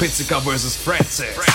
Pizzica versus Francis.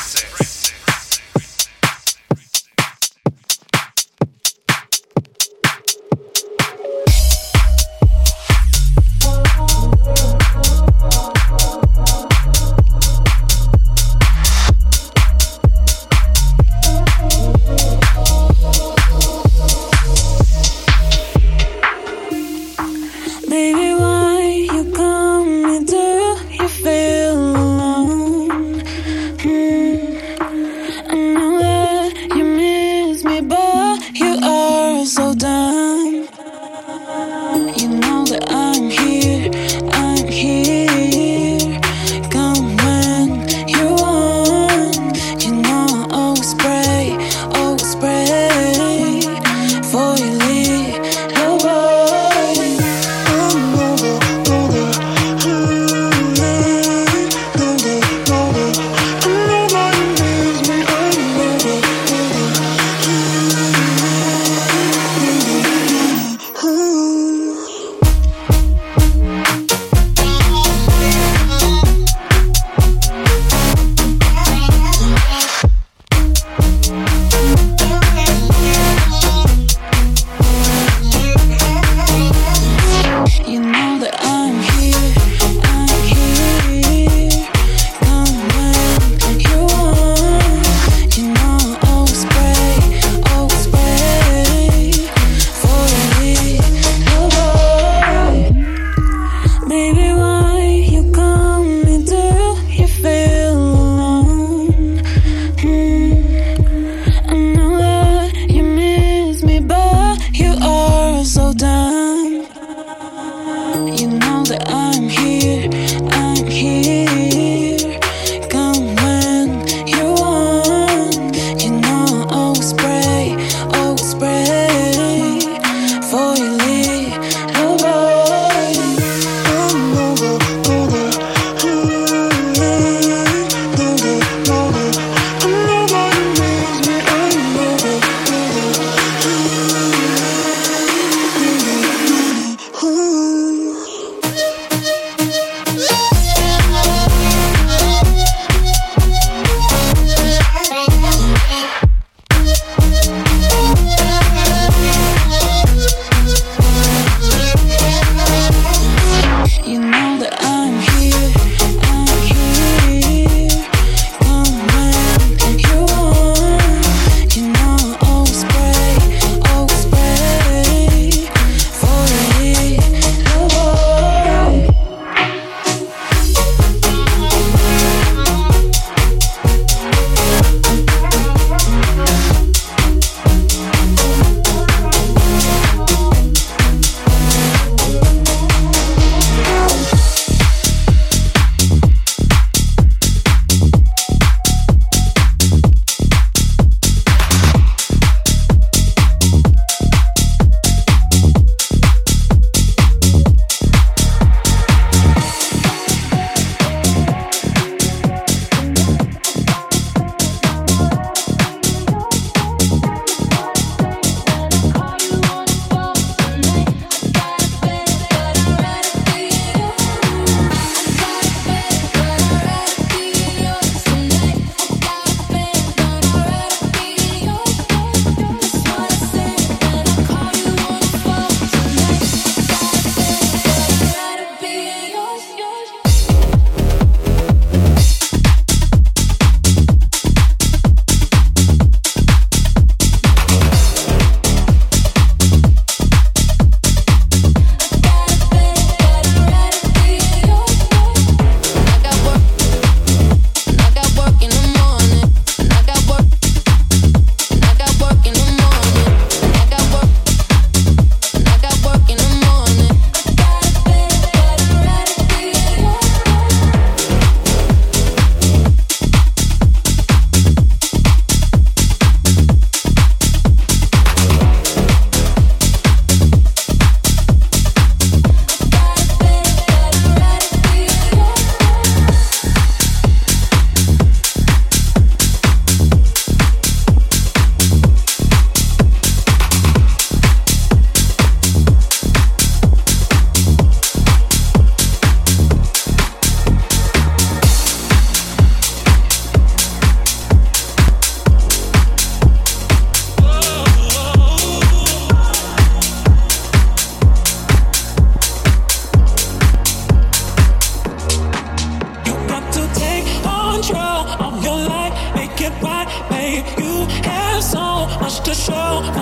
Of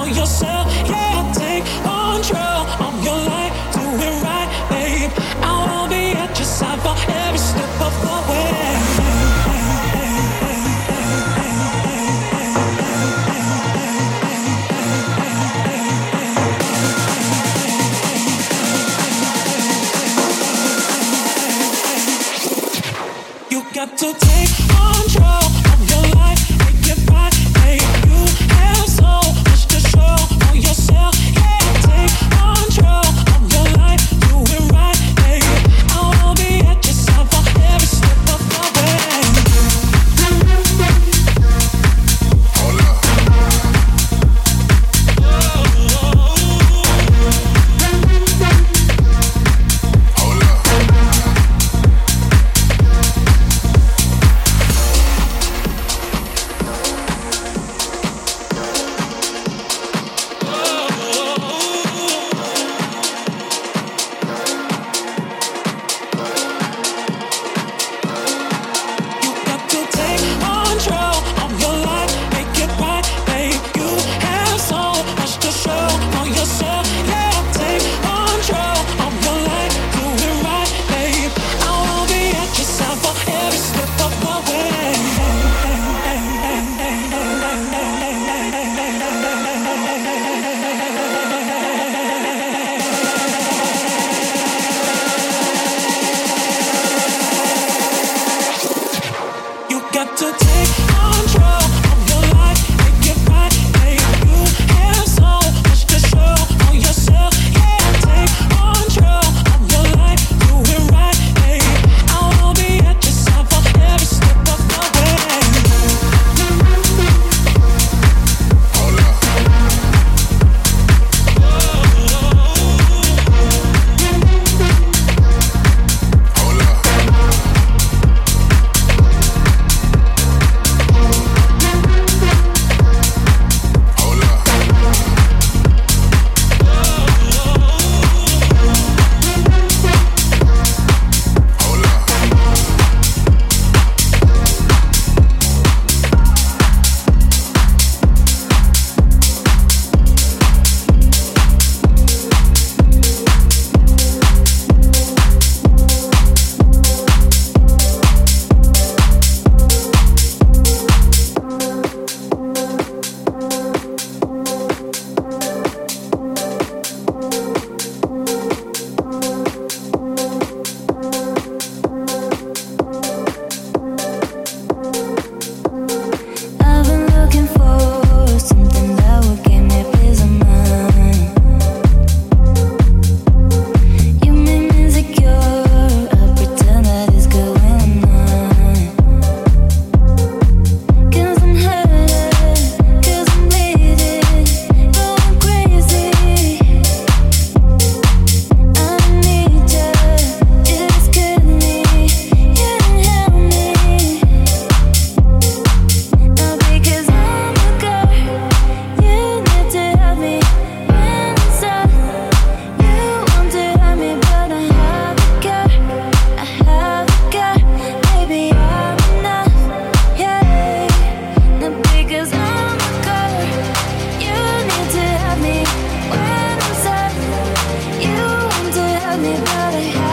anybody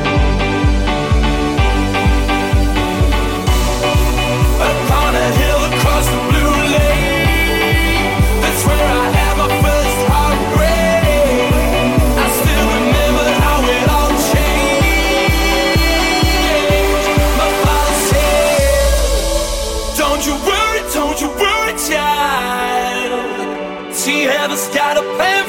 A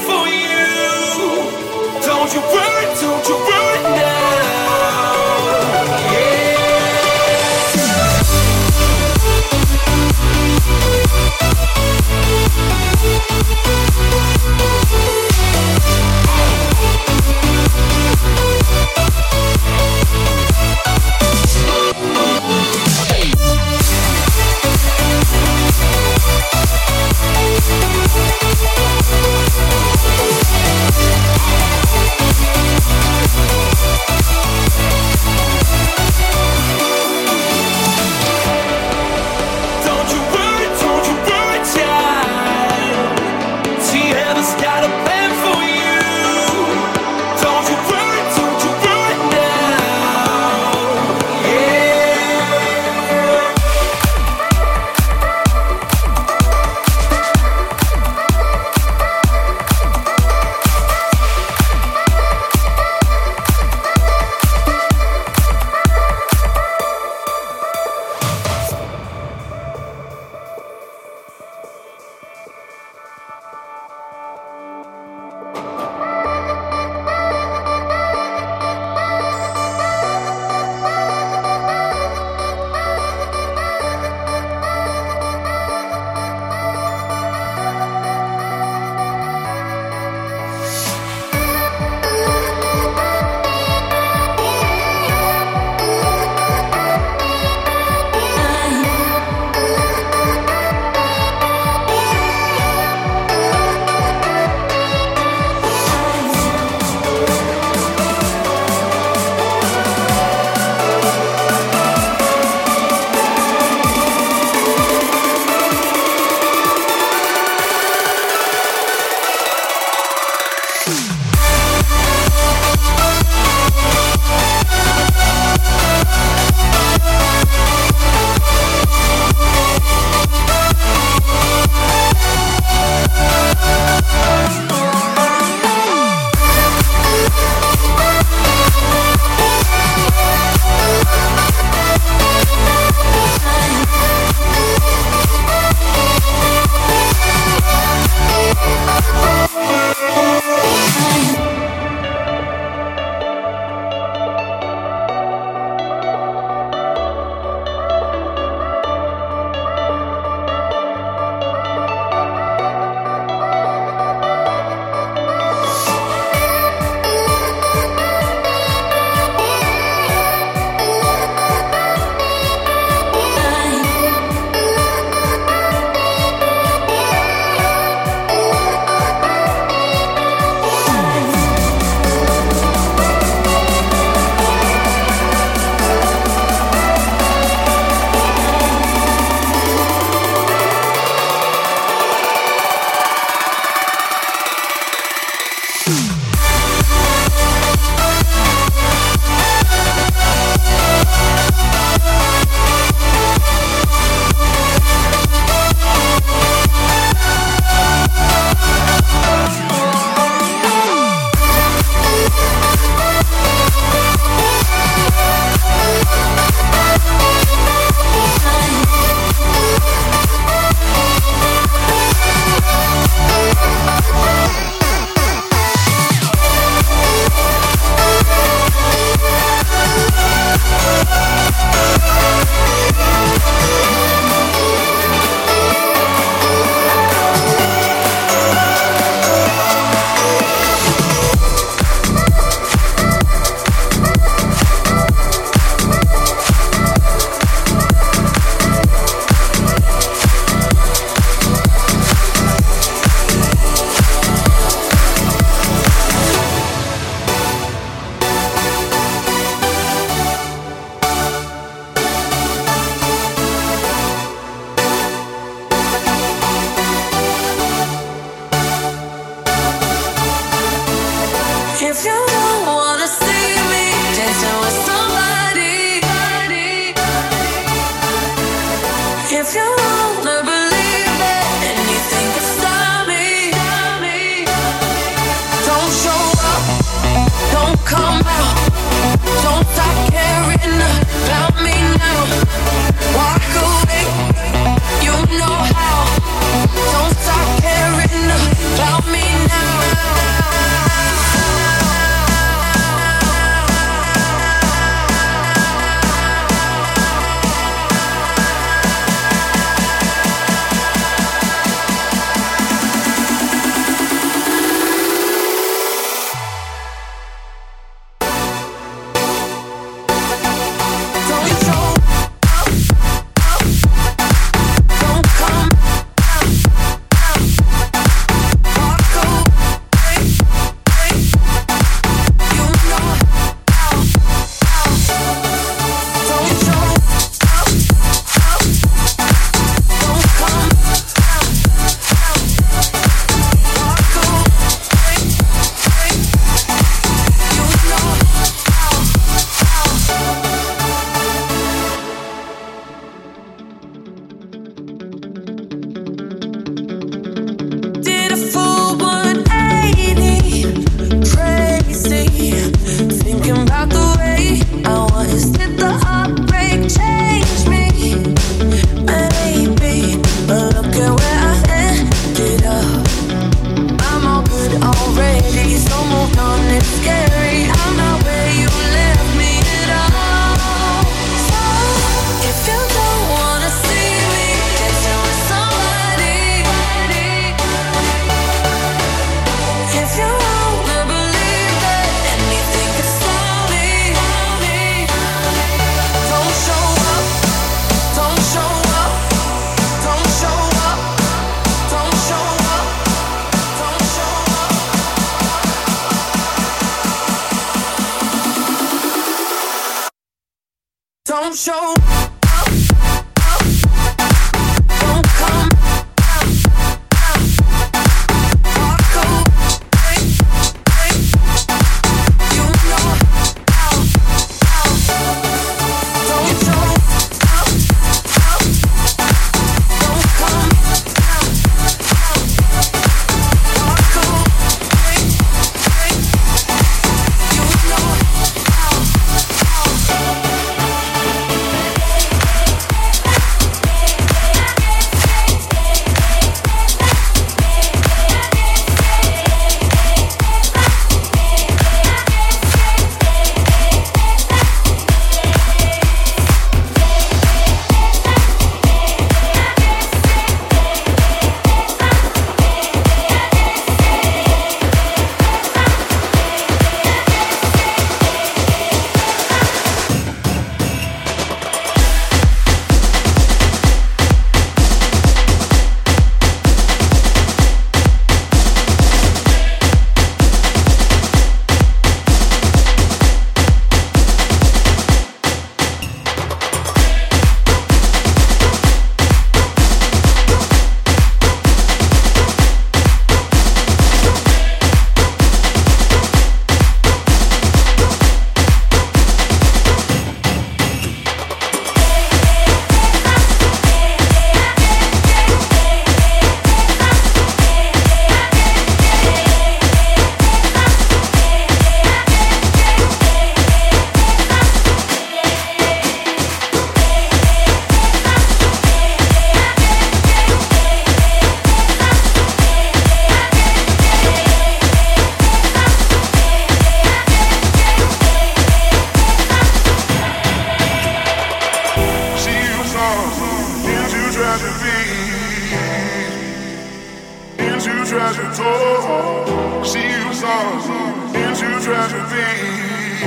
tragic things,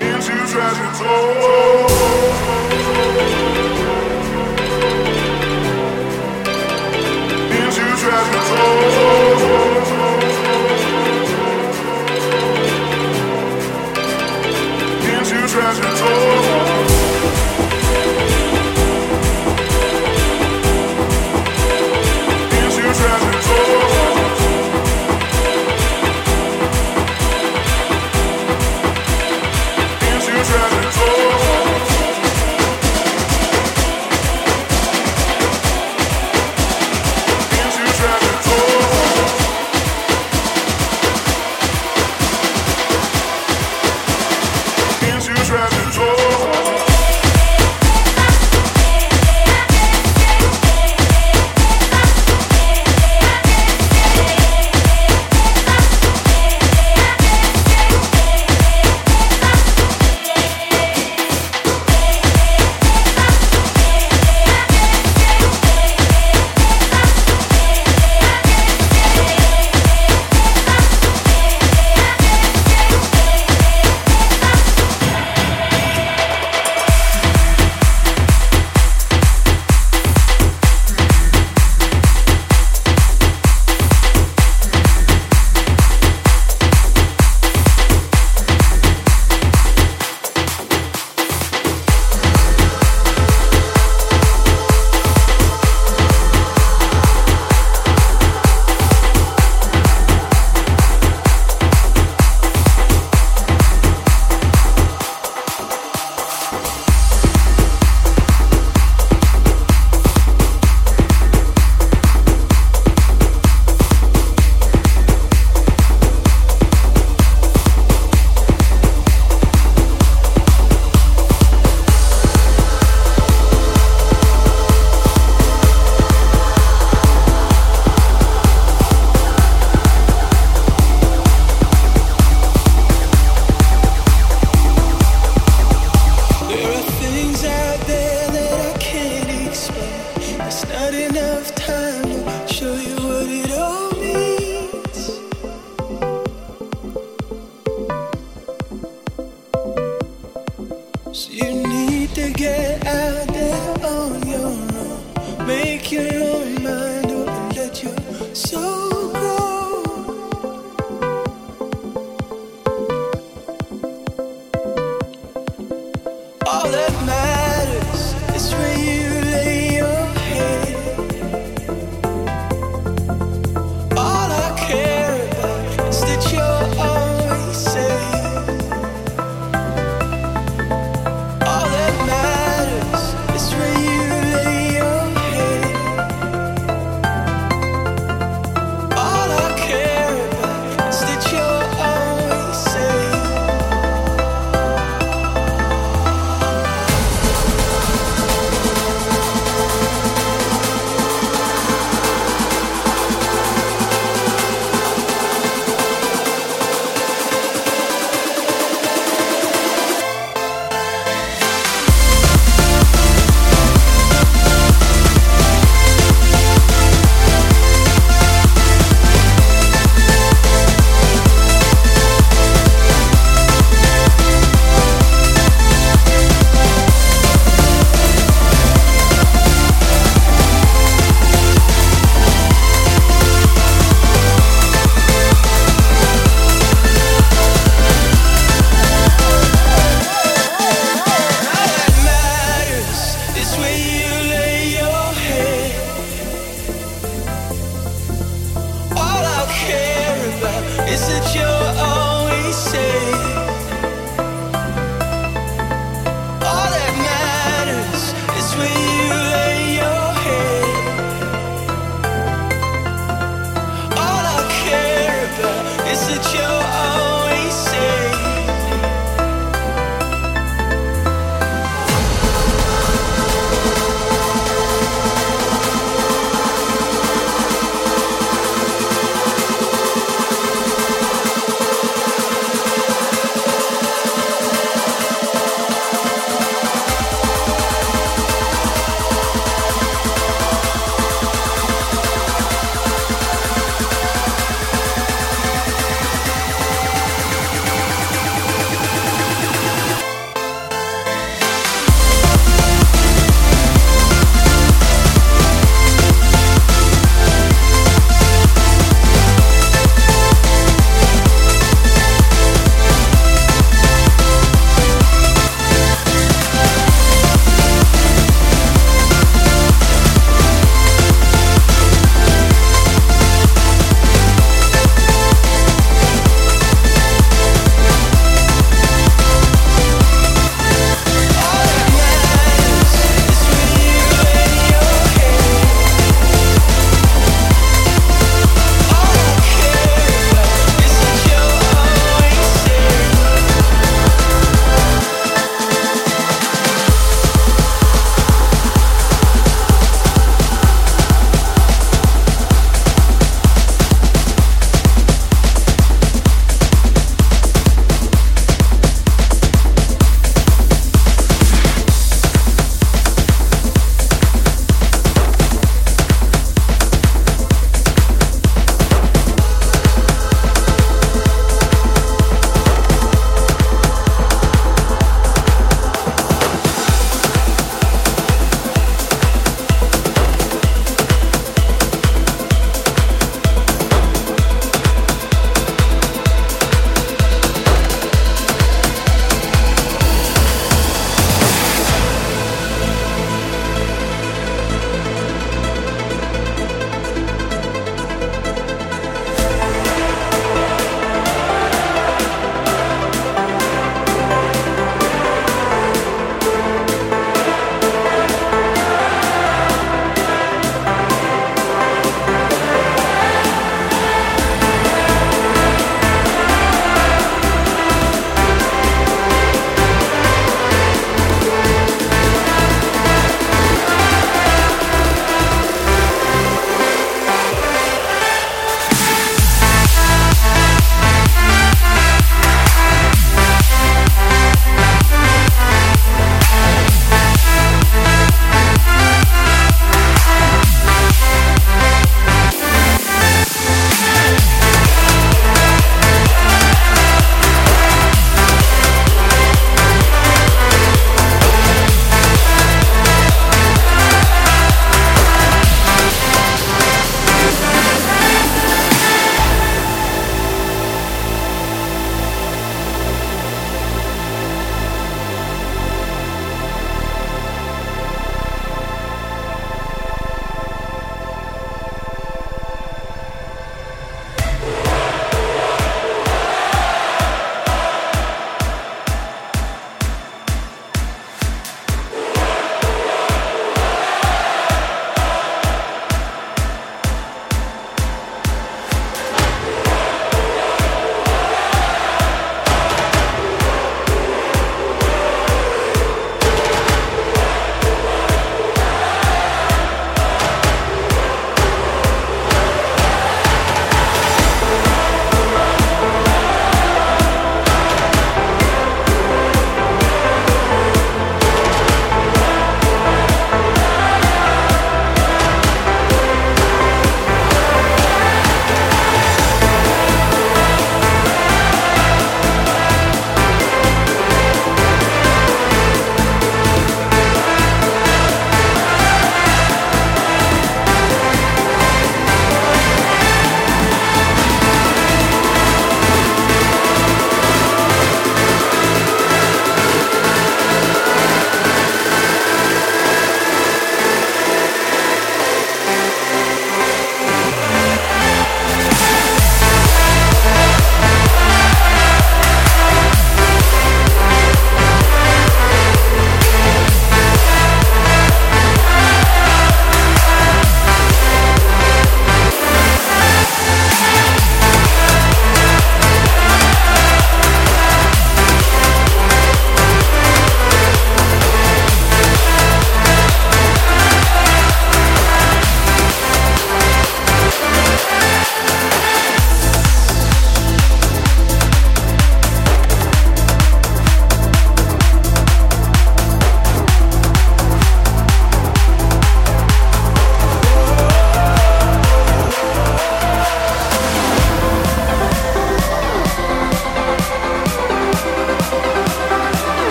into tragedy.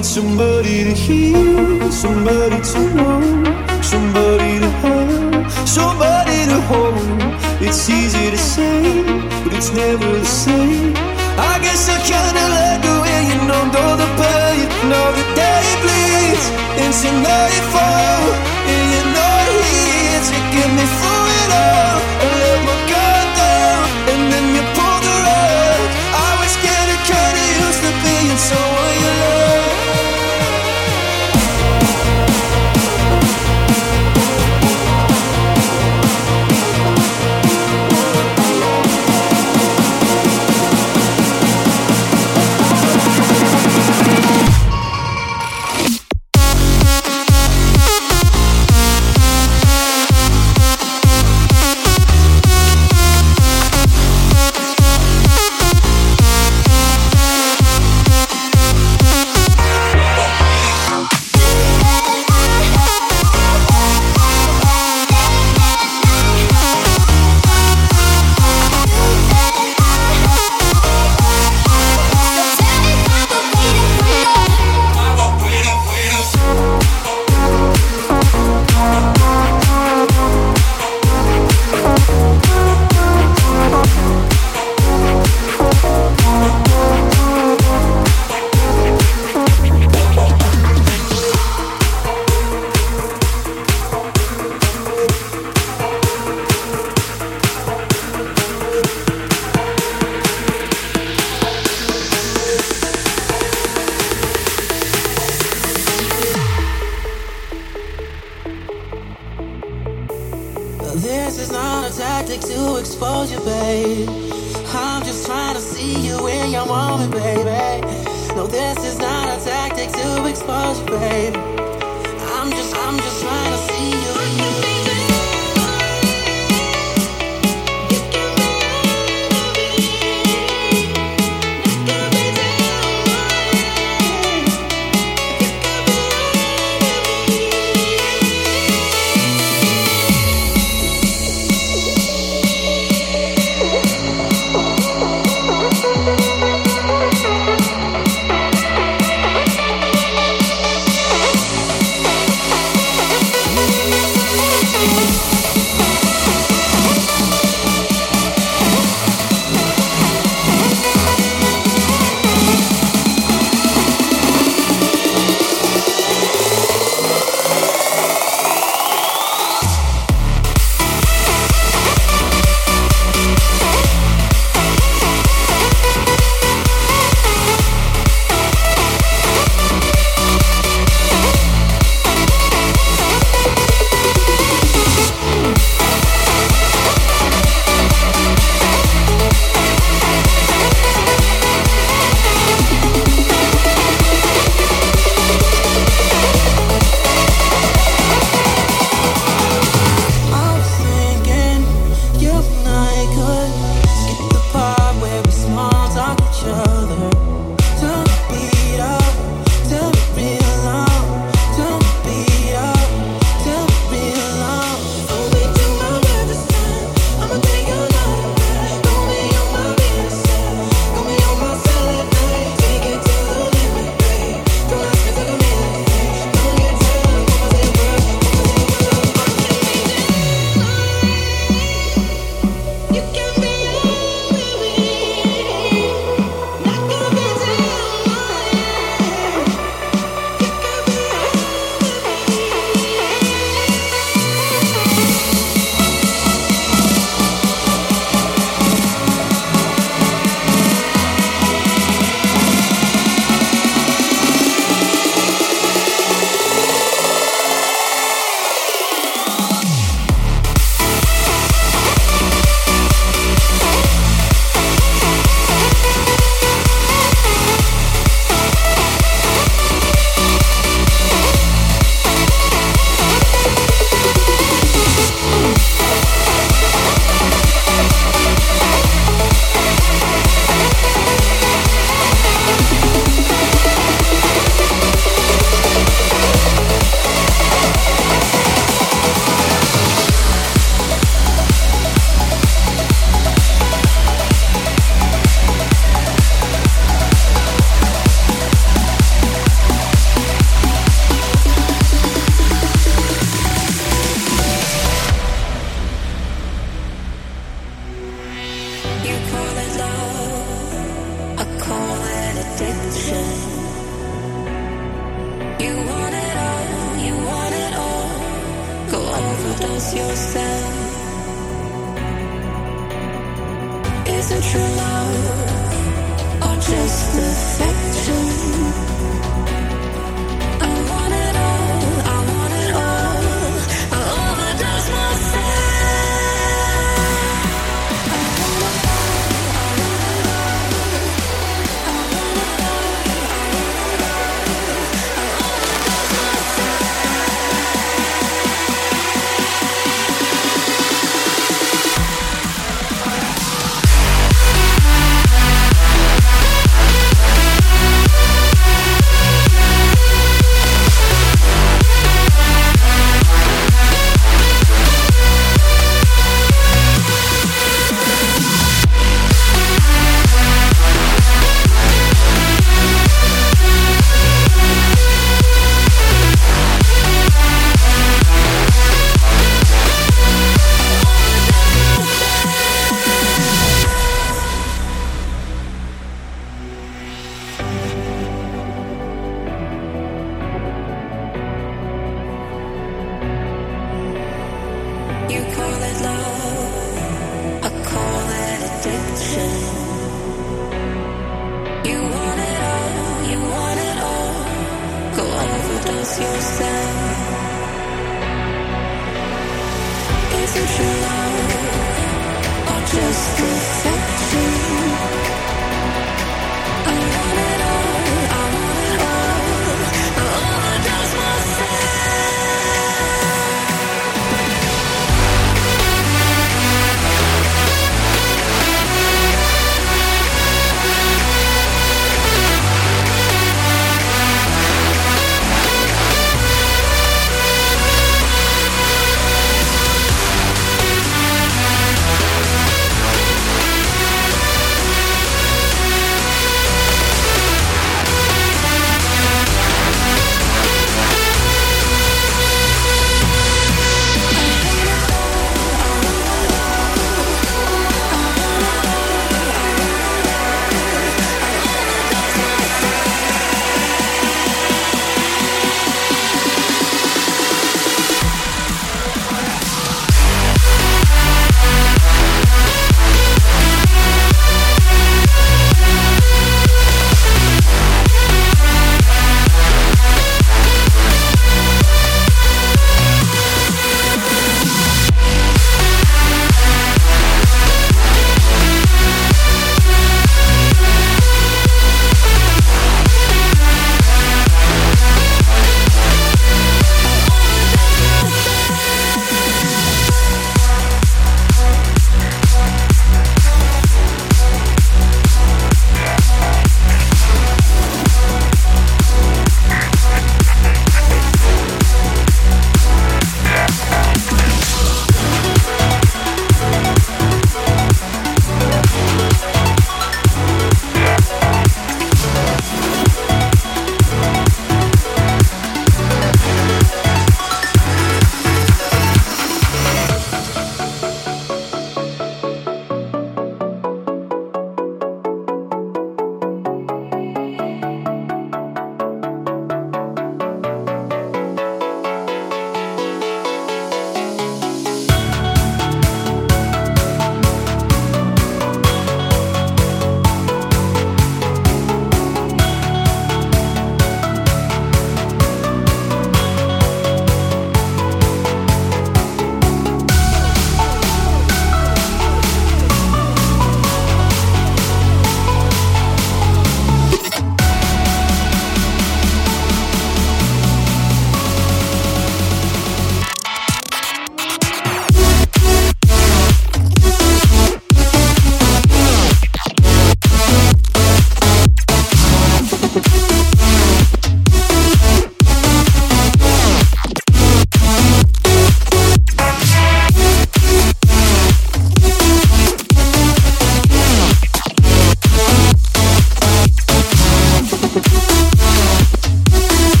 Need somebody to hear, somebody